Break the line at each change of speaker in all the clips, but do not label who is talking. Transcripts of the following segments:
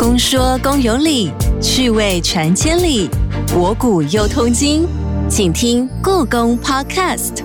公说公有理，趣味传千里，博古又通今，请听故宫 Podcast。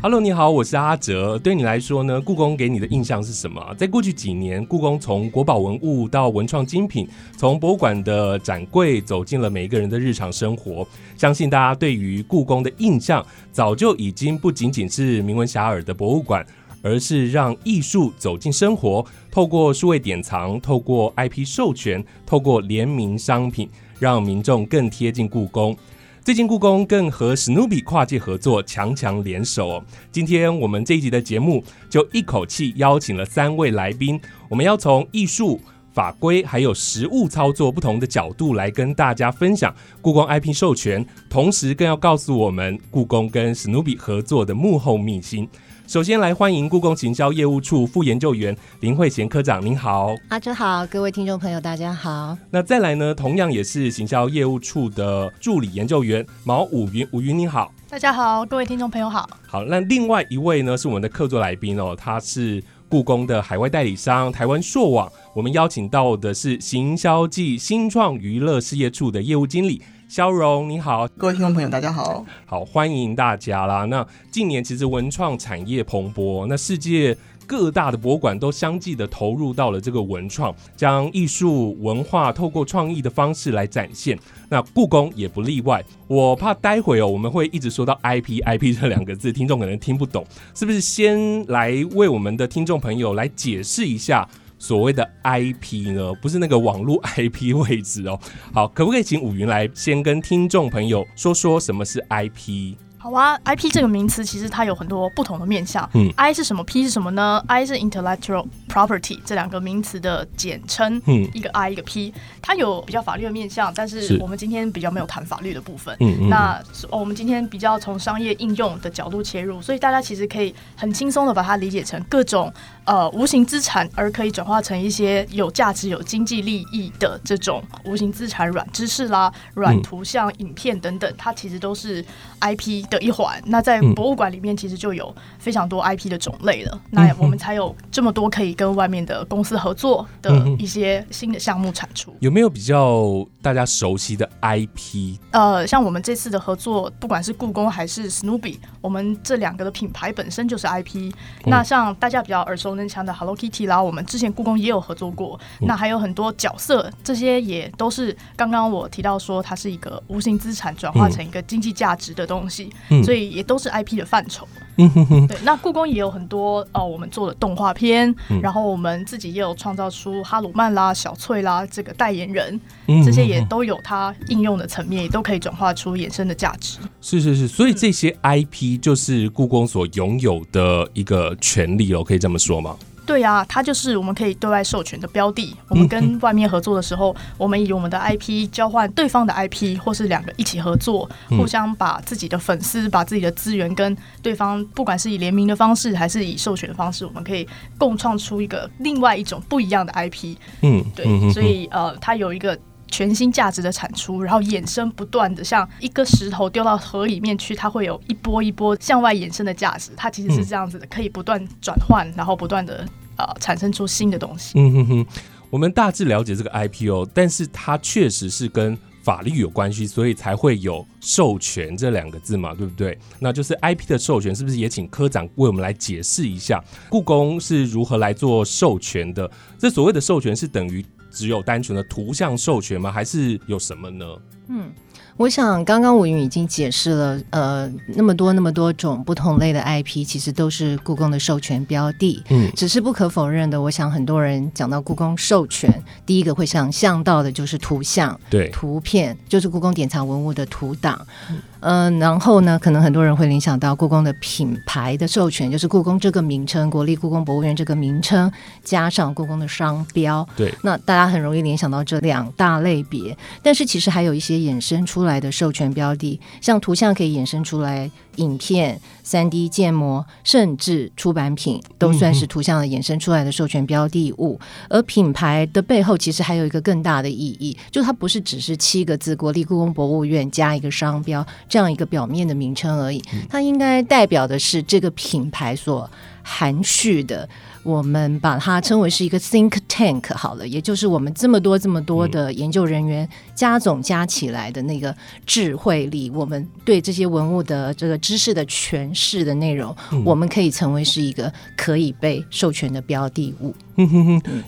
Hello，你好，我是阿哲。对你来说呢，故宫给你的印象是什么？在过去几年，故宫从国宝文物到文创精品，从博物馆的展柜走进了每一个人的日常生活。相信大家对于故宫的印象，早就已经不仅仅是名闻遐迩的博物馆，而是让艺术走进生活，透过数位典藏，透过 IP 授权，透过联名商品，让民众更贴近故宫。最近故宫更和史努比跨界合作，强强联手。今天我们这一集的节目就一口气邀请了三位来宾，我们要从艺术、法规还有实物操作不同的角度来跟大家分享故宫 IP 授权，同时更要告诉我们故宫跟史努比合作的幕后秘辛。首先来欢迎故宫行销业务处副研究员林慧贤科长，您好。
阿哲好，各位听众朋友，大家好。
那再来呢，同样也是行销业务处的助理研究员毛武云，武云您好。
大家好，各位听众朋友好。
好，那另外一位呢是我们的客座来宾哦，他是故宫的海外代理商台湾硕网，我们邀请到的是行销暨新创娱乐事业处的业务经理。肖荣，你好，
各位听众朋友，大家好，
好，欢迎大家啦。那近年其实文创产业蓬勃，那世界各大的博物馆都相继的投入到了这个文创，将艺术文化透过创意的方式来展现。那故宫也不例外。我怕待会哦，我们会一直说到 IP IP 这两个字，听众可能听不懂，是不是？先来为我们的听众朋友来解释一下。所谓的 IP 呢，不是那个网络 IP 位置哦。好，可不可以请五云来先跟听众朋友说说什么是 IP？
好啊，IP 这个名词其实它有很多不同的面向。
嗯
，I 是什么？P 是什么呢？I 是 intellectual property 这两个名词的简称。
嗯
一个 I 一个 P，它有比较法律的面向，但
是
是我们今天比较没有谈法律的部分。
嗯嗯
那哦我们今天比较从商业应用的角度切入，所以大家其实可以很轻松的把它理解成各种呃无形资产，而可以转化成一些有价值、有经济利益的这种无形资产，软知识啦、软
嗯
图像、影片等等，它其实都是 IP 的一环。那在
嗯
博物馆里面，其实就有非常多 IP 的种类了。那我们才有这么多可以跟外面的公司合作的一些新的项目产出。
有没有比较大家熟悉的 IP？
呃，像我们这次的合作，不管是故宫还是 Snoopy，我们这两个的品牌本身就是 IP。那像大家比较耳熟能详的 Hello Kitty 啦，我们之前故宫也有合作过。那还有很多角色，这些也都是刚刚我提到说，它是一个无形资产转化成一个经济价值的东西，
嗯
所以也都是 IP 的范畴。
嗯哼哼，
对，那故宫也有很多呃，我们做的动画片，
嗯
然后我们自己也有创造出哈鲁曼啦、小翠啦这个代言人，
嗯
这些也都有它应用的层面，也都可以转化出衍生的价值。
是是是，所以这些 IP 就是故宫所拥有的一个权利哦，可以这么说吗？
对啊，它就是我们可以对外授权的标的。我们跟外面合作的时候，我们以我们的 IP 交换对方的 IP，或是两个一起合作，
嗯
互相把自己的粉丝、把自己的资源跟对方，不管是以联名的方式，还是以授权的方式，我们可以共创出一个另外一种不一样的 IP。
嗯，
对，所以呃，它有一个全新价值的产出，然后衍生不断的，像一个石头丢到河里面去，它会有一波一波向外衍生的价值。它其实是这样子的，可以不断转换，然后不断的呃产生出新的东西。
嗯哼哼，我们大致了解这个 IP 哦，但是它确实是跟法律有关系，所以才会有授权这两个字嘛，对不对？那就是 IP 的授权，是不是也请科长为我们来解释一下，故宫是如何来做授权的？这所谓的授权是等于只有单纯的图像授权吗？还是有什么呢？
嗯我想刚刚吴云已经解释了，呃，那么多那么多种不同类的 IP，其实都是故宫的授权标的。
嗯
只是不可否认的，我想很多人讲到故宫授权，第一个会想象到的就是图像、
对，
图片，就是故宫典藏文物的图档。嗯、然后呢，可能很多人会联想到故宫的品牌的授权，就是故宫这个名称，国立故宫博物院这个名称加上故宫的商标。
对，
那大家很容易联想到这两大类别，但是其实还有一些衍生出来的授权标的，像图像可以衍生出来影片、三 D 建模，甚至出版品，都算是图像的衍生出来的授权标的物。而品牌的背后其实还有一个更大的意义，就它不是只是七个字“国立故宫博物院”加一个商标这样一个表面的名称而已，它应该代表的是这个品牌所含蓄的。我们把它称为是一个 think tank 好了，也就是我们这么多这么多的研究人员加总加起来的那个智慧力，我们对这些文物的这个知识的诠释的内容，我们可以成为是一个可以被授权的标的物。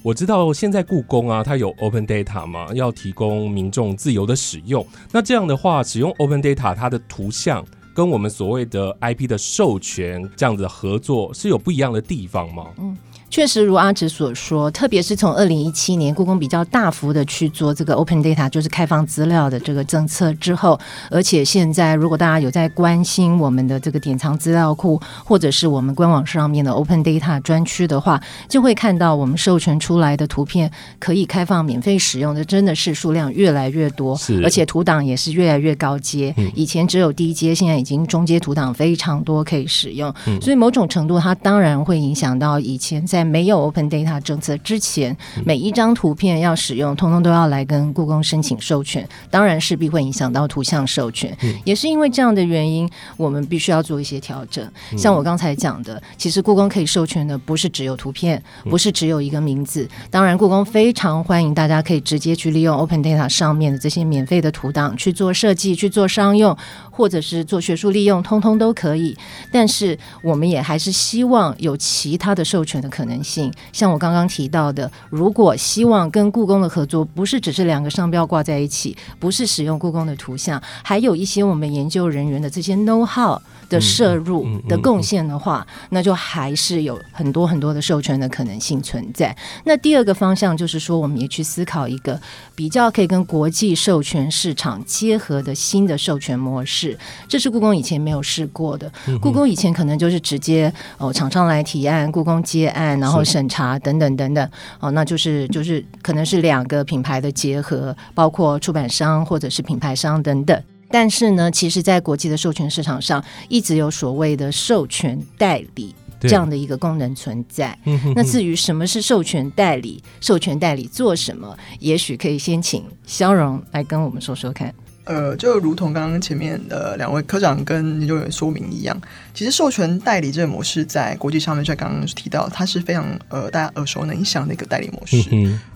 我知道现在故宫啊，它有 open data 嘛，要提供民众自由的使用。那这样的话，使用 open data，它的图像跟我们所谓的 IP 的授权这样子的合作是有不一样的地方吗？嗯。
确实如阿直所说，特别是从二零一七年故宫比较大幅的去做这个 open data，就是开放资料的这个政策之后，而且现在如果大家有在关心我们的这个典藏资料库，或者是我们官网上面的 open data 专区的话，就会看到我们授权出来的图片可以开放免费使用的，真的是数量越来越多，而且图档也是越来越高阶。以前只有低阶，现在已经中阶图档非常多可以使用，所以某种程度它当然会影响到以前在在没有 Open Data 政策之前，每一张图片要使用，通通都要来跟故宫申请授权，当然势必会影响到图像授权。也是因为这样的原因，我们必须要做一些调整。像我刚才讲的，其实故宫可以授权的不是只有图片，不是只有一个名字。当然，故宫非常欢迎大家可以直接去利用 Open Data 上面的这些免费的图档去做设计、去做商用，或者是做学术利用，通通都可以。但是，我们也还是希望有其他的授权的可能。性，像我刚刚提到的，如果希望跟故宫的合作，不是只是两个商标挂在一起，不是使用故宫的图像，还有一些我们研究人员的这些 know how 的摄入的贡献的话，那就还是有很多很多的授权的可能性存在。那第二个方向就是说，我们也去思考一个比较可以跟国际授权市场结合的新的授权模式，这是故宫以前没有试过的。故宫以前可能就是直接哦厂商来提案，故宫接案。然后审查等等等等，哦，那就是就是可能是两个品牌的结合，包括出版商或者是品牌商等等。但是呢，其实，在国际的授权市场上，一直有所谓的授权代理这样的一个功能存在。那至于什么是授权代理，授权代理做什么，也许可以先请肖荣来跟我们说说看。
呃，就如同刚刚前面的两位科长跟研究员说明一样，其实授权代理这个模式在国际上面，在刚刚提到，它是非常呃大家耳熟能详的一个代理模式。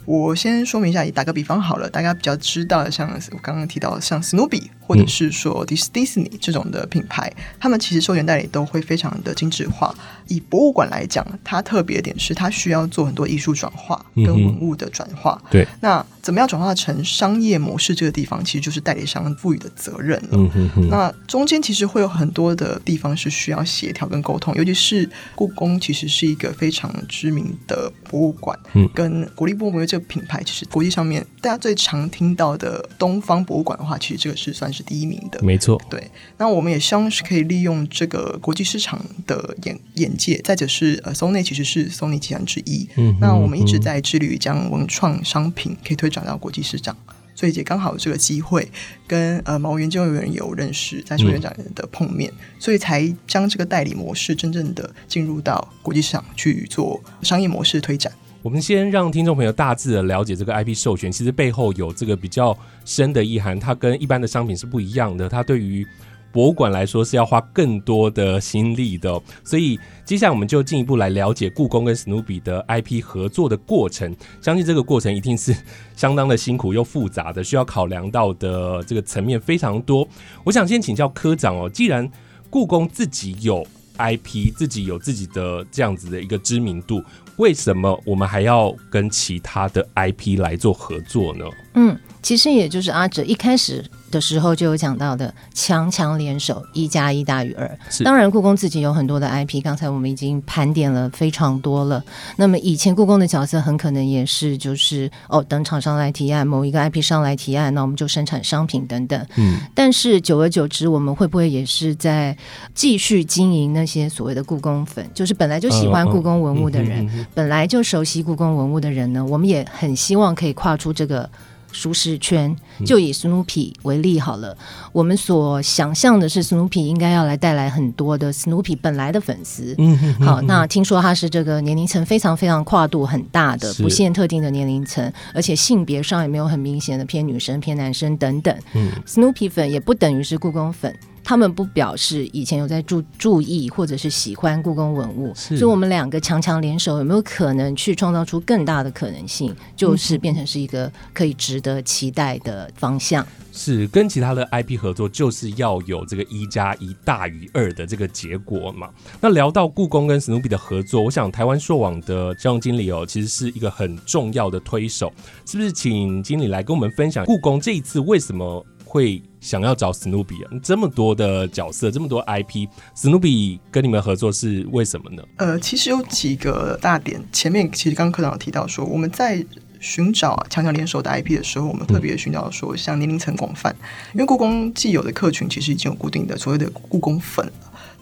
我先说明一下，打个比方好了，大家比较知道的，像我刚刚提到的，像史努比或者是说迪士迪士尼这种的品牌，他们其实授权代理都会非常的精致化。以博物馆来讲，它特别点是它需要做很多艺术转化跟文物的转化。
对，
那怎么样转化成商业模式？这个地方其实就是代理商赋予的责任了。那中间其实会有很多的地方是需要协调跟沟通，尤其是故宫其实是一个非常知名的博物馆，跟国立博物馆。这个品牌其实国际上面大家最常听到的东方博物馆的话，其实这个是算是第一名的。
没错，
对。那我们也希望是可以利用这个国际市场的眼眼界，再者是呃，Sony 其实是 Sony 集团之一。嗯。那我们一直在致力于将文创商品可以推展到国际市场，所以也刚好有这个机会跟呃毛研究员有认识，在授权长的碰面，所以才将这个代理模式真正的进入到国际市场去做商业模式推展。
我们先让听众朋友大致的了解这个 IP 授权，其实背后有这个比较深的意涵，它跟一般的商品是不一样的。它对于博物馆来说是要花更多的心力的，所以接下来我们就进一步来了解故宫跟史努比的 IP 合作的过程。相信这个过程一定是相当的辛苦又复杂的，需要考量到的这个层面非常多。我想先请教科长哦，既然故宫自己有 IP，自己有自己的这样子的一个知名度。为什么我们还要跟其他的 IP 来做合作呢？
嗯，其实也就是阿哲一开始。的时候就有讲到的强强联手，一加一大于二。当然，故宫自己有很多的 IP，刚才我们已经盘点了非常多了。那么以前故宫的角色很可能也是就是哦，等厂商来提案，某一个 IP 商来提案，那我们就生产商品等等。嗯。但是久而久之，我们会不会也是在继续经营那些所谓的故宫粉？就是本来就喜欢故宫文物的人，本来就熟悉故宫文物的人呢？我们也很希望可以跨出这个。舒适圈，就以 Snoopy 为例好了。我们所想象的是，Snoopy 应该要来带来很多的 Snoopy 本来的粉丝。嗯，好，那听说他是这个年龄层非常非常跨度很大的，不限特定的年龄层，而且性别上也没有很明显的偏女生偏男生等等。嗯，Snoopy 粉也不等于是故宫粉。他们不表示以前有在注注意或者是喜欢故宫文物，所以我们两个强强联手，有没有可能去创造出更大的可能性？就是变成是一个可以值得期待的方向。
是跟其他的 IP 合作，就是要有这个一加一大于二的这个结果嘛。那聊到故宫跟史努比的合作，我想台湾硕网的销售经理哦，其实是一个很重要的推手，是不是？请经理来跟我们分享故宫这一次为什么会想要找史努比啊？这么多的角色，这么多 IP，史努比跟你们合作是为什么呢？
呃，其实有几个大点，前面其实刚刚科长提到说，我们在。寻找强强联手的 IP 的时候，我们特别寻找说像年龄层广泛，因为故宫既有的客群其实已经有固定的所谓的故宫粉。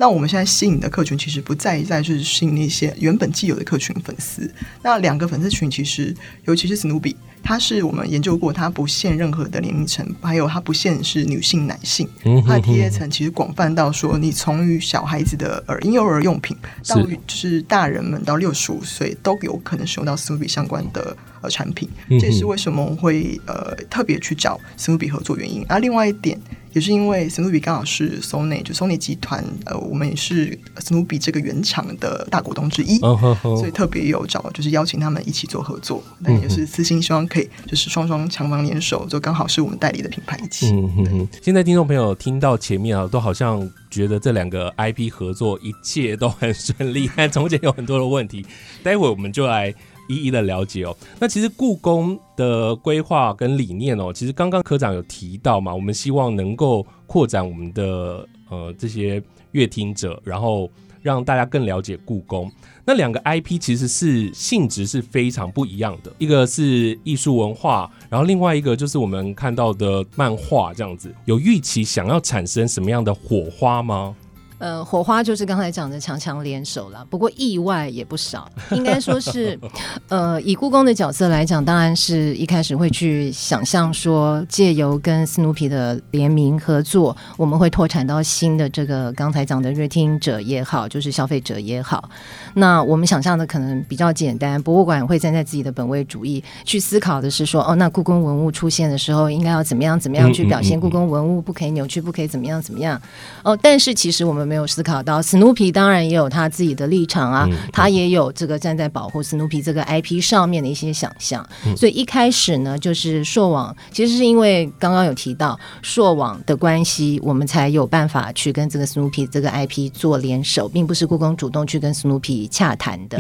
那我们现在吸引的客群其实不再在就是吸引那些原本既有的客群粉丝。那两个粉丝群其实，尤其是史努比，它是我们研究过，它不限任何的年龄层，还有它不限是女性、男性，它的 TA 层其实广泛到说，你从于小孩子的儿婴幼儿用品，到就是大人们到六十五岁都有可能使用到史努比相关的呃产品。这也是为什么会呃特别去找史努比合作原因。而另外一点。也是因为史努比刚好是 Sony，就 Sony 集团，呃，我们也是史努比这个原厂的大股东之一，所以特别有找，就是邀请他们一起做合作。那也是私心希望可以，就是双双强强联手，就刚好是我们代理的品牌一起。
嗯。现在听众朋友听到前面啊，都好像觉得这两个 IP 合作一切都很顺利，但中间有很多的问题。待会我们就来。一一的了解哦，那其实故宫的规划跟理念哦，其实刚刚科长有提到嘛，我们希望能够扩展我们的呃这些乐听者，然后让大家更了解故宫。那两个 IP 其实是性质是非常不一样的，一个是艺术文化，然后另外一个就是我们看到的漫画这样子。有预期想要产生什么样的火花吗？
呃，火花就是刚才讲的强强联手了，不过意外也不少。应该说是，呃，以故宫的角色来讲，当然是一开始会去想象说，借由跟斯努比的联名合作，我们会拓展到新的这个刚才讲的阅听者也好，就是消费者也好。那我们想象的可能比较简单，博物馆会站在自己的本位主义去思考的是说，哦，那故宫文物出现的时候，应该要怎么样怎么样去表现故宫文物，不可以扭曲，不可以怎么样怎么样。哦，但是其实我们。没有思考到，史努比当然也有他自己的立场啊，他也有这个站在保护史努比这个 IP 上面的一些想象。所以一开始呢，就是硕网其实是因为刚刚有提到硕网的关系，我们才有办法去跟这个史努比这个 IP 做联手，并不是故宫主动去跟史努比洽谈的。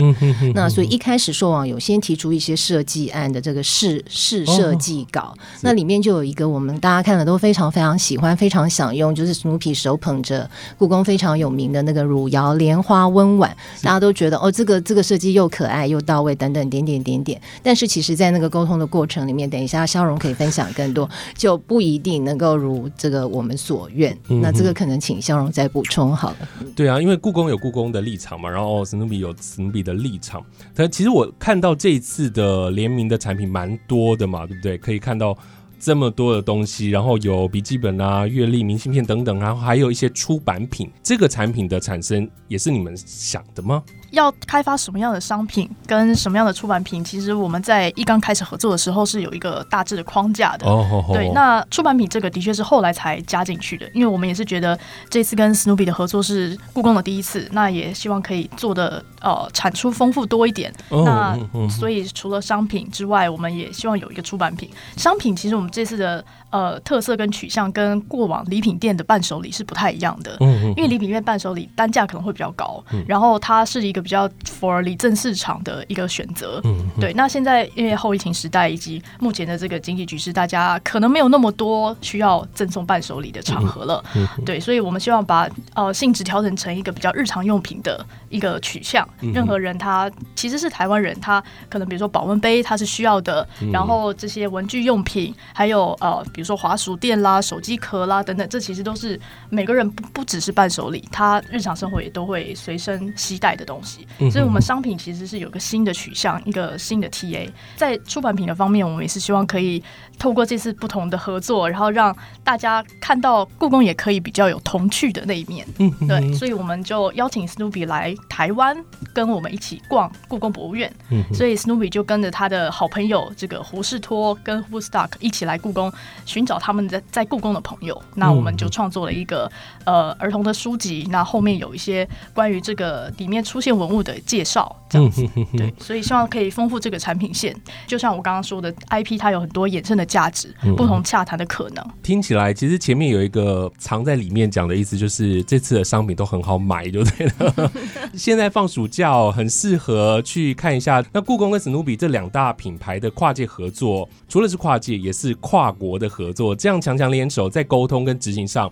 那所以一开始硕网有先提出一些设计案的这个试试设计稿，那里面就有一个我们大家看了都非常非常喜欢、非常想用，就是史努比手捧着故宫非。非常有名的那个汝窑莲花温碗，大家都觉得哦，这个这个设计又可爱又到位，等等点点点点。但是其实，在那个沟通的过程里面，等一下肖荣可以分享更多，就不一定能够如这个我们所愿。那这个可能请肖荣再补充好了。
对啊，因为故宫有故宫的立场嘛，然后史努比有史努比的立场。但其实我看到这一次的联名的产品蛮多的嘛，对不对？可以看到。这么多的东西，然后有笔记本啊、阅历、明信片等等，然后还有一些出版品。这个产品的产生也是你们想的吗？
要开发什么样的商品跟什么样的出版品，其实我们在一刚开始合作的时候是有一个大致的框架的。哦，对，那出版品这个的确是后来才加进去的，因为我们也是觉得这次跟史努比的合作是故宫的第一次，那也希望可以做的呃产出丰富多一点。那所以除了商品之外，我们也希望有一个出版品。商品其实我们这次的。呃，特色跟取向跟过往礼品店的伴手礼是不太一样的，嗯嗯，因为礼品店伴手礼单价可能会比较高，嗯，然后它是一个比较 for 礼赠市场的一个选择，嗯，对。那现在因为后疫情时代以及目前的这个经济局势，大家可能没有那么多需要赠送伴手礼的场合了，嗯，对，所以我们希望把呃性质调整成一个比较日常用品的一个取向，任何人他其实是台湾人，他可能比如说保温杯他是需要的，然后这些文具用品还有呃。比如说滑鼠垫啦、手机壳啦等等，这其实都是每个人不不只是伴手礼，他日常生活也都会随身携带的东西。系。所以，我们商品其实是有个新的取向，一个新的 TA。在出版品的方面，我们也是希望可以透过这次不同的合作，然后让大家看到故宫也可以比较有童趣的那一面。嗯，对，所以我们就邀请 Snoopy 来台湾跟我们一起逛故宫博物院。嗯，所以 Snoopy 就跟着他的好朋友这个胡士托跟 Woodstock 一起来故宫寻找他们在在故宫的朋友。那我们就创作了一个呃儿童的书籍，那后面有一些关于这个里面出现文物的介绍，这样子。对，所以希望可以丰富这个产品线。就像我刚刚说的，IP 它有很多衍生的价值，不同洽谈的可能。
听起来其实前面有一个藏在里面讲的意思，就是这次的商品都很好买，就对了。现在放暑假，很适合去看一下。那故宫跟史努比这两大品牌的跨界合作，除了是跨界，也是跨国的合合作。这样强强联手，在沟通跟执行上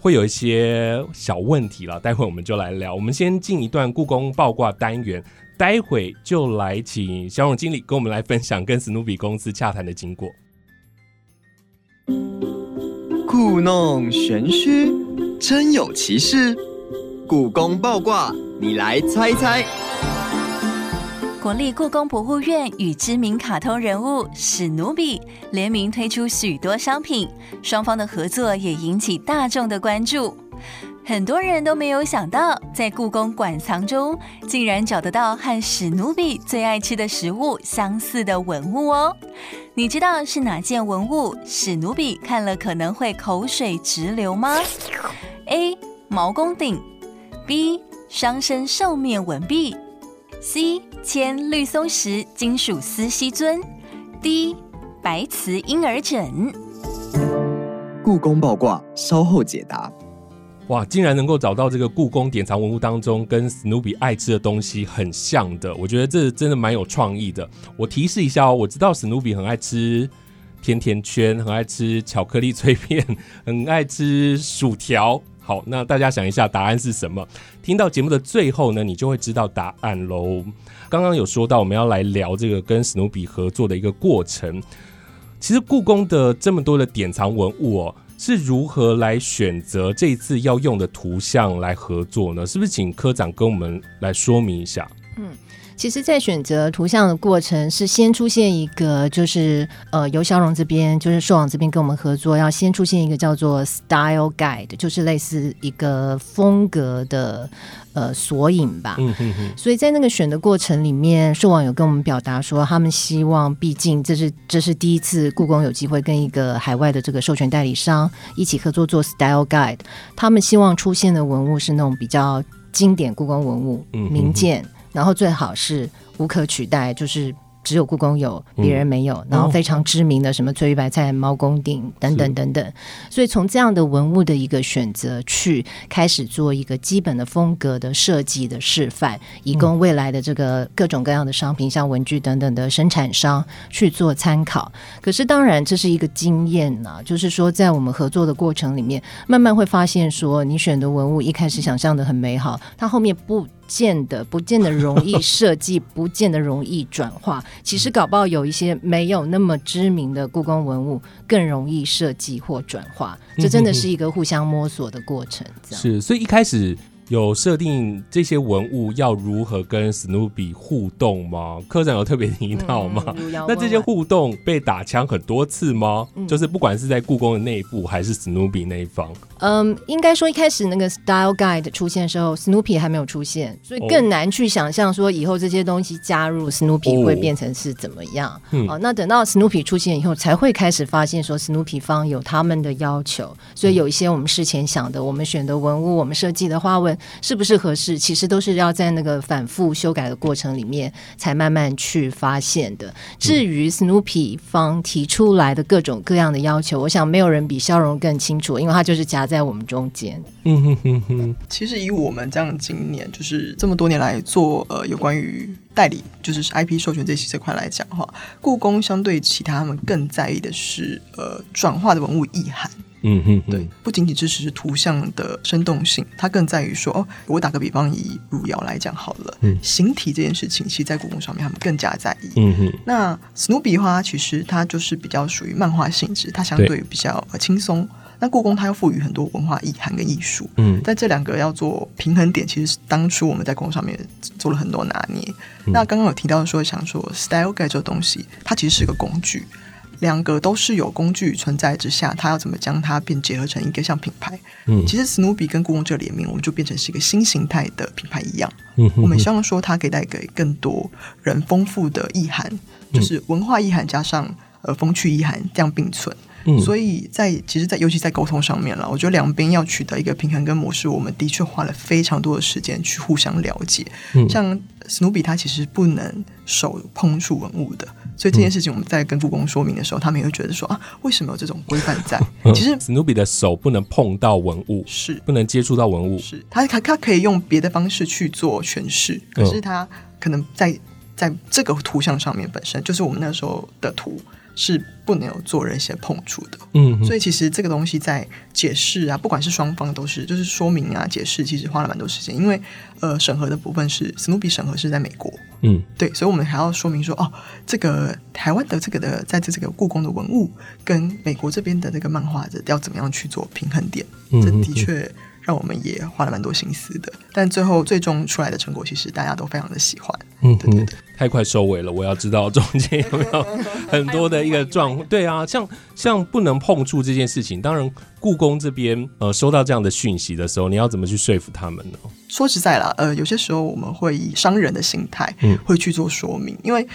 会有一些小问题了。待会我们就来聊。我们先进一段故宫爆卦单元。待会就来请小荣经理跟我们来分享跟史努比公司洽谈的经过。
故弄玄虚，真有其事。故宫爆卦，你来猜猜。
国立故宫博物院与知名卡通人物史努比联名推出许多商品，双方的合作也引起大众的关注。很多人都没有想到，在故宫馆藏中竟然找得到和史努比最爱吃的食物相似的文物哦！你知道是哪件文物？史努比看了可能会口水直流吗？A. 毛公鼎 B. 双生兽面纹壁 C. 铅绿松石金属丝锡尊 D. 白瓷婴儿枕。
故宫爆卦，稍后解答。
哇，竟然能够找到这个故宫典藏文物当中跟史努比爱吃的东西很像的，我觉得这真的蛮有创意的。我提示一下哦，我知道史努比很爱吃甜甜圈，很爱吃巧克力脆片，很爱吃薯条。好，那大家想一下答案是什么？听到节目的最后呢，你就会知道答案喽。刚刚有说到我们要来聊这个跟史努比合作的一个过程。其实故宫的这么多的典藏文物哦。是如何来选择这一次要用的图像来合作呢？是不是请科长跟我们来说明一下？
嗯，其实，在选择图像的过程是先出现一个，就是呃，由肖荣这边，就是兽网这边跟我们合作，要先出现一个叫做 Style Guide，就是类似一个风格的。呃，索引吧。嗯嗯嗯。所以在那个选的过程里面，兽网有跟我们表达说，他们希望，毕竟这是这是第一次故宫有机会跟一个海外的这个授权代理商一起合作做 Style Guide，他们希望出现的文物是那种比较经典故宫文物、名件，然后最好是无可取代，就是。只有故宫有，别人没有。然后非常知名的什么翠玉白菜、猫公鼎等等等等。所以从这样的文物的一个选择去开始做一个基本的风格的设计的示范，以供未来的这个各种各样的商品，像文具等等的生产商去做参考。可是当然这是一个经验呐，就是说在我们合作的过程里面，慢慢会发现说，你选的文物一开始想象的很美好，它后面不。见得不见得容易设计，不见得容易转化。其实搞不好有一些没有那么知名的故宫文物更容易设计或转化。这真的是一个互相摸索的过程。
是，所以一开始。有设定这些文物要如何跟史努比互动吗？科长有特别提到吗？那这些互动被打枪很多次吗？就是不管是在故宫的内部还是史努比那一方。
嗯，应该说一开始那个 Style Guide 出现的时候，史努比还没有出现，所以更难去想象说以后这些东西加入史努比会变成是怎么样。哦，那等到史努比出现以后，才会开始发现说史努比方有他们的要求，所以有一些我们事前想的，我们选的文物，我们设计的花纹。是不是合适？其实都是要在那个反复修改的过程里面，才慢慢去发现的。至于 Snoopy 方提出来的各种各样的要求，我想没有人比肖荣更清楚，因为他就是夹在我们中间。嗯哼
哼哼。其实以我们这样今年就是这么多年来做呃有关于代理，就是 IP 授权这些这块来讲的话，故宫相对其他他们更在意的是呃转化的文物意涵。嗯哼，对，不仅仅支持图像的生动性，它更在于说，哦，我打个比方，以汝窑来讲好了，嗯，形体这件事情，其实在故宫上面他们更加在意。嗯哼，那史努比的话，其实它就是比较属于漫画性质，它相对比较轻松。那故宫它又赋予很多文化意涵跟艺术，
嗯，
在这两个要做平衡点，其实当初我们在故宫上面做了很多拿捏。那刚刚有提到说，想说 style guide 这个东西，它其实是个工具，两个都是有工具存在之下，它要怎么将它变结合成一个像品牌？
嗯
其实史努比跟故宫这个联名，我们就变成是一个新形态的品牌一样。
嗯
我们希望说它可以带给更多人丰富的意涵，就是文化意涵加上呃风趣意涵这样并存。
嗯
所以在其实在，尤其在沟通上面了，我觉得两边要取得一个平衡跟模式，我们的确花了非常多的时间去互相了解。
嗯
像史努比，它其实不能手碰触文物的，所以这件事情我们在跟故宫说明的时候，他们也会觉得说啊，为什么有这种规范在？其实
史努比的手不能碰到文物，
是。
不能接触到文物，
是，他他他可以用别的方式去做诠释，可是他可能在在这个图像上面本身就是我们那时候的图是不能有做人些碰触的，
嗯，
所以其实这个东西在解释啊，不管是双方都是，就是说明啊、解释，其实花了蛮多时间，因为呃审核的部分是史努比审核是在美国，
嗯。
对，所以我们还要说明说，哦，这个台湾的这个的在这这个故宫的文物跟美国这边的这个漫画的要怎么样去做平衡点，
嗯
这的确让我们也花了蛮多心思的。但最后最终出来的成果，其实大家都非常的喜欢。
嗯哼
对对对，
太快收尾了，我要知道中间有没有 很多的一个状况。对啊，像像不能碰触这件事情，当然故宫这边呃收到这样的讯息的时候，你要怎么去说服他们呢？
说实在啦，呃，有些时候我们会以商人的心态
嗯，
会去做说明，因为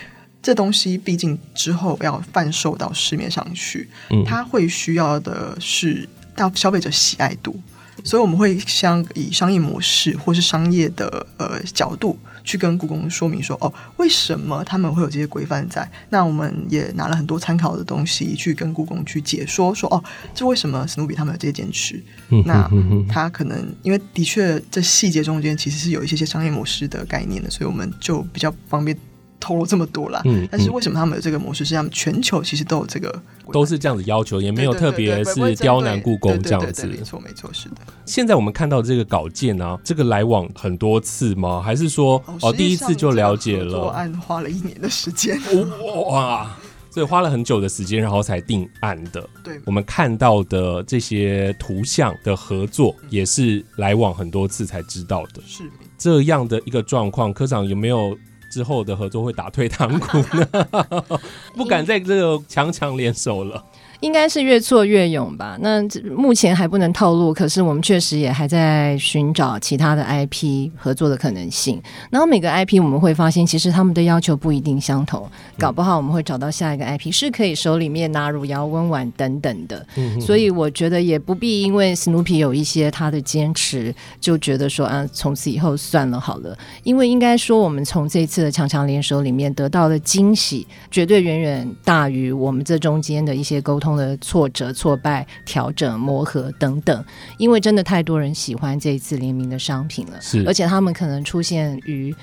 这东西毕竟之后要贩售到市面上去，
嗯
它会需要的是到消费者喜爱度，所以我们会像以商业模式或是商业的呃角度去跟故宫说明说，哦，为什么他们会有这些规范在？那我们也拿了很多参考的东西去跟故宫去解说，说哦，这为什么史努比他们有这些坚持？
嗯
那
哼哼哼
他可能因为的确这细节中间其实是有一些些商业模式的概念的，所以我们就比较方便透露这么多啦。
嗯
但是为什么他们有这个模式？是他们全球其实都有这个，
都是这样子要求，也没有特别是刁难故宫这样子。
没错没错，是的。
现在我们看到这个稿件啊，这个来往很多次吗？还是说哦第一次就了解了？
案花了一年的时间，
哇，所以花了很久的时间，然后才定案的。
对
我们看到的这些图像的合作，也是来往很多次才知道的。
是
这样的一个状况，科长有没有之后的合作会打退堂鼓呢？不敢再这个强强联手了。
应该是越挫越勇吧。那这目前还不能透露，可是我们确实也还在寻找其他的 IP 合作的可能性。然后每个 IP 我们会发现，其实他们的要求不一定相同，搞不好我们会找到下一个 IP 是可以手里面拿汝窑温碗等等的。所以我觉得也不必因为 Snoopy 有一些他的坚持，就觉得说啊，从此以后算了好了。因为应该说，我们从这次的强强联手里面得到的惊喜，绝对远远大于我们这中间的一些沟通的挫折、挫败、调整、磨合等等。因为真的太多人喜欢这一次联名的商品了，
是
而且他们可能出现于。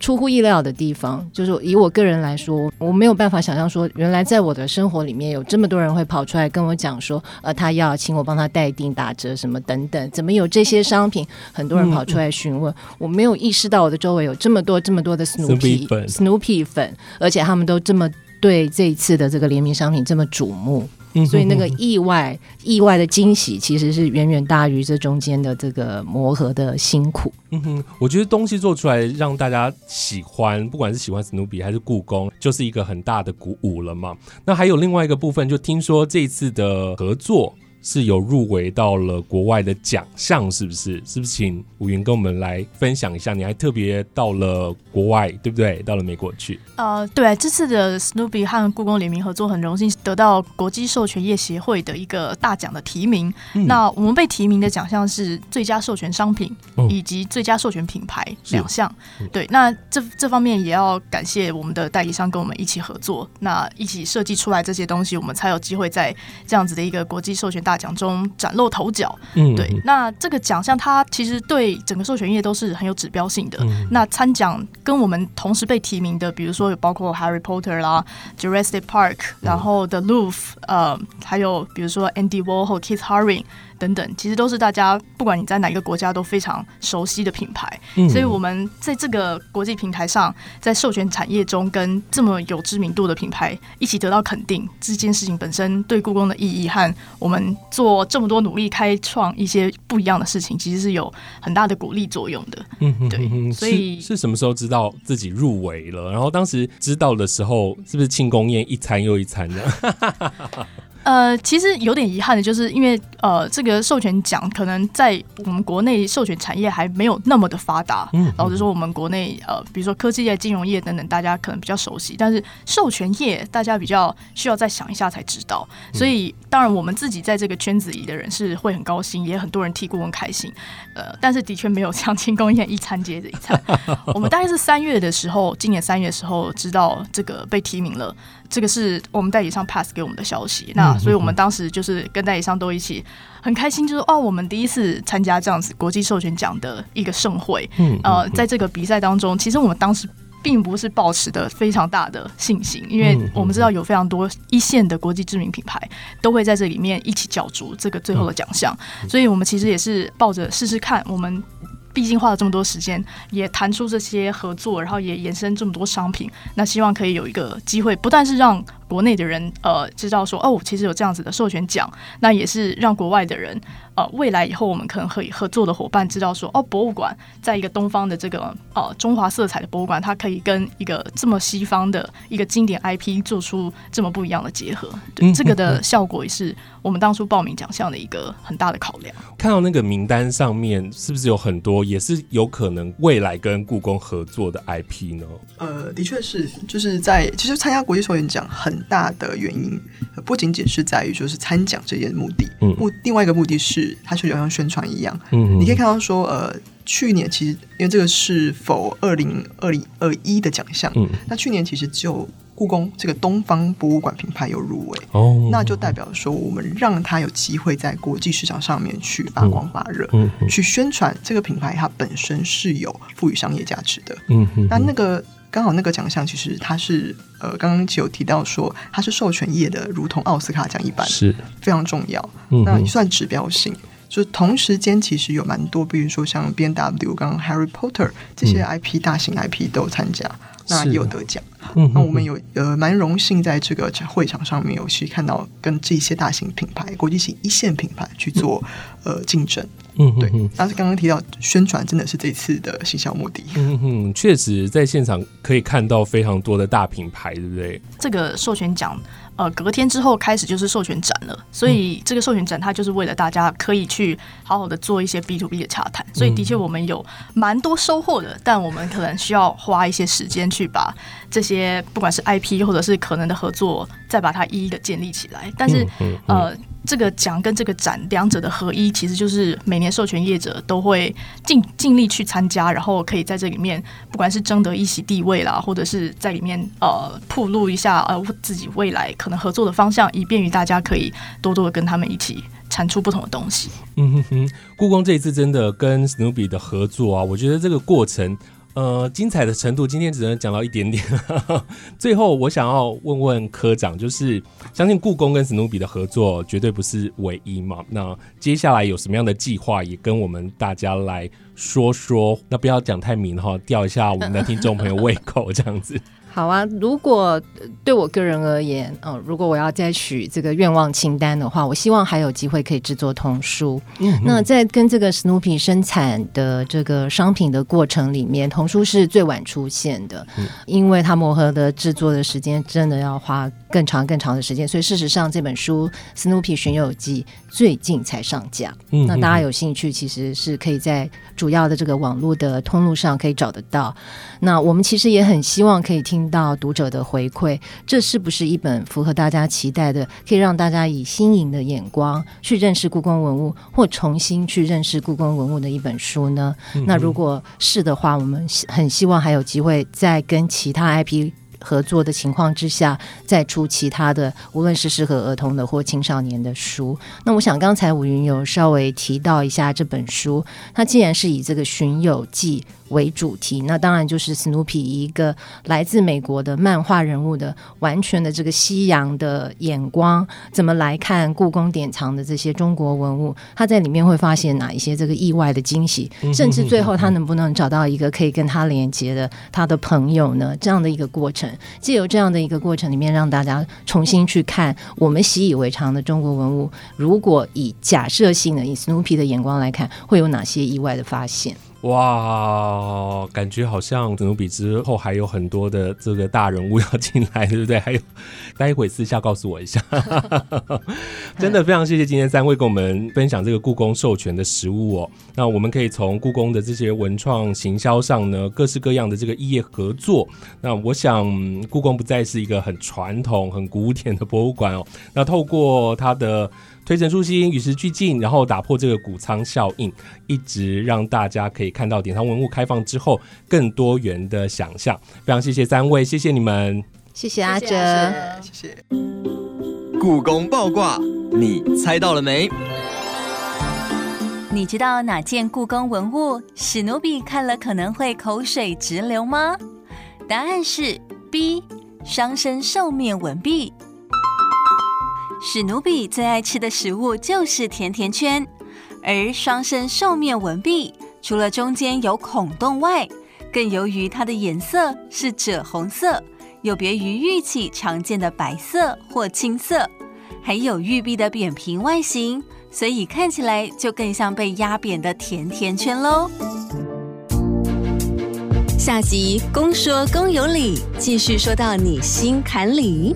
出乎意料的地方，就是以我个人来说，我没有办法想象说，原来在我的生活里面有这么多人会跑出来跟我讲说，呃，他要请我帮他代订打折什么等等，怎么有这些商品？很多人跑出来询问，我没有意识到我的周围有这么多这么多的
Snoopy
Snoopy
粉，
而且他们都这么对这一次的这个联名商品这么瞩目，所以那个意外意外的惊喜其实是远远大于这中间的这个磨合的辛苦。
嗯哼，我觉得东西做出来让大家喜欢，不管是喜欢史努比还是故宫，就是一个很大的鼓舞了嘛。那还有另外一个部分，就听说这一次的合作是有入围到了国外的奖项，是不是？是不是请吴云跟我们来分享一下？你还特别到了国外，对不对？到了美国去，
呃，对，这次的 Snoopy 和故宫联名合作，很荣幸得到国际授权业协会的一个大奖的提名。
嗯
那我们被提名的奖项是最佳授权商品、
哦
以及最佳授权品牌两项
嗯。
对，那这这方面也要感谢我们的代理商跟我们一起合作，那一起设计出来这些东西，我们才有机会在这样子的一个国际授权大奖中崭露头角。
嗯
对，那这个奖项它其实对整个授权业都是很有指标性的。
嗯
那参奖跟我们同时被提名的，比如说有包括 Harry Potter 啦、Jurassic Park，然后 The Louvre，呃，还有比如说 Andy Warhol、Keith Haring 等等，其实都是大家不管你在哪一个国家都非常熟悉的品牌。
嗯
所以我们在这个国际平台上，在授权产业中跟这么有知名度的品牌一起得到肯定，这件事情本身对故宫的意义和我们做这么多努力，开创一些不一样的事情，其实是有很大的鼓励作用的。
嗯哼
对所以
是是什么时候知道自己入围了？然后当时知道的时候，是不是庆功宴一餐又一餐的？
呃，其实有点遗憾的，就是因为呃，这个授权奖可能在我们国内授权产业还没有那么的发达。
嗯
老实说，我们国内呃，比如说科技业、金融业等等，大家可能比较熟悉，但是授权业大家比较需要再想一下才知道。所以，当然我们自己在这个圈子里的人是会很高兴，也很多人替顾问开心。呃，但是的确没有像庆功宴一餐接着一餐。我们大概是三月的时候，今年三月的时候知道这个被提名了。这个是我们代理商 pass 给我们的消息，那所以我们当时就是跟代理商都一起很开心，就是哦，我们第一次参加这样子国际授权奖的一个盛会。
嗯
呃，在这个比赛当中，其实我们当时并不是抱持的非常大的信心，因为我们知道有非常多一线的国际知名品牌都会在这里面一起角逐这个最后的奖项，所以我们其实也是抱着试试看，我们。毕竟花了这么多时间，也谈出这些合作，然后也延伸这么多商品，那希望可以有一个机会，不但是让国内的人呃知道说哦，其实有这样子的授权奖，那也是让国外的人呃未来以后我们可能可以合作的伙伴知道说哦，博物馆在一个东方的这个呃中华色彩的博物馆，它可以跟一个这么西方的一个经典 IP 做出这么不一样的结合，对
嗯
这个的效果也是我们当初报名奖项的一个很大的考量。
看到那个名单上面，是不是有很多也是有可能未来跟故宫合作的 IP 呢？
呃，的确是，就是在其实参加国际授权奖很大的原因，呃不仅仅是在于就是参奖这件目的，
嗯。
目另外一个目的是它就像宣传一样，
嗯
你可以看到说，呃，去年其实因为这个是否二零二零二一的奖项，
嗯。
那去年其实只有故宫这个东方博物馆品牌有入围，
哦。
那就代表说我们让它有机会在国际市场上面去发光发热，
嗯。嗯。
去宣传这个品牌它本身是有赋予商业价值的。
嗯哼。
那那个刚好那个奖项其实它是呃，刚刚有提到说它是授权业的，如同奥斯卡奖一般，
是
非常重要。
嗯
那也算指标性。就是同时间其实有蛮多，比如说像 B N W、刚刚 Harry Potter 这些 IP、大型 IP 都有参加，那也有得奖。
嗯
那我们有呃蛮荣幸在这个会场上面有去看到跟这些大型品牌、国际型一线品牌去做呃竞争。对
嗯哼哼，
但是刚刚提到宣传真的是这次的行销目的。
嗯哼，确实在现场可以看到非常多的大品牌，对不对？
这个授权奖，呃，隔天之后开始就是授权展了，所以这个授权展它就是为了大家可以去好好的做一些 B to B 的洽谈，所以的确我们有蛮多收获的，但我们可能需要花一些时间去把这些不管是 IP 或者是可能的合作，再把它一一的建立起来。但是
嗯嗯
呃，这个奖跟这个展两者的合一，其实就是每年授权业者都会尽尽力去参加，然后可以在这里面，不管是争得一席地位啦，或者是在里面呃铺路一下呃自己未来可能合作的方向，以便于大家可以多多的跟他们一起产出不同的东西。
嗯哼哼，故宫这一次真的跟史努比的合作啊，我觉得这个过程。呃，精彩的程度今天只能讲到一点点。最后，我想要问问科长，就是相信故宫跟史努比的合作绝对不是唯一嘛？那接下来有什么样的计划，也跟我们大家来说说。那不要讲太明哈，吊一下我们的听众朋友胃口，这样子。
好啊，如果呃对我个人而言，嗯、如果我要再取这个愿望清单的话，我希望还有机会可以制作童书。嗯那在跟这个 Snoopy 生产的这个商品的过程里面，童书是最晚出现的，因为它磨合的制作的时间真的要花更长更长的时间，所以事实上这本书《Snoopy 巡游记》最近才上架。
嗯
那大家有兴趣，其实是可以在主主要的这个网络的通路上可以找得到。那我们其实也很希望可以听到读者的回馈，这是不是一本符合大家期待的，可以让大家以新颖的眼光去认识故宫文物，或重新去认识故宫文物的一本书呢？那如果是的话，我们很希望还有机会再跟其他 IP。合作的情况之下，再出其他的，无论是适合儿童的或青少年的书。那我想刚才吴云有稍微提到一下这本书，它既然是以这个《寻友记》为主题。那当然就是史努比一个来自美国的漫画人物的完全的这个西洋的眼光，怎么来看故宫典藏的这些中国文物？他在里面会发现哪一些这个意外的惊喜？甚至最后他能不能找到一个可以跟他连接的他的朋友呢？这样的一个过程，借由这样的一个过程里面，让大家重新去看我们习以为常的中国文物。如果以假设性的以 Snoopy 的眼光来看，会有哪些意外的发现？
哇，感觉好像努比之后还有很多的这个大人物要进来，对不对？还有，待会私下告诉我一下。真的非常谢谢今天三位跟我们分享这个故宫授权的实物哦。那我们可以从故宫的这些文创行销上呢，各式各样的这个异业合作。那我想，故宫不再是一个很传统、很古典的博物馆哦。那透过它的。推陈出新，与时俱进，然后打破这个谷仓效应，一直让大家可以看到典藏文物开放之后更多元的想象。非常谢谢三位，谢谢你们，
谢谢阿哲，
谢谢。
故宫爆卦，你猜到了没？
你知道哪件故宫文物史努比看了可能会口水直流吗？答案是 B，双生兽面纹壁。史努比最爱吃的食物就是甜甜圈，而双生兽面纹壁除了中间有孔洞外，更由于它的颜色是赭红色，有别于玉器常见的白色或青色，还有玉璧的扁平外形，所以看起来就更像被压扁的甜甜圈喽。下集公说公有理，继续说到你心坎里。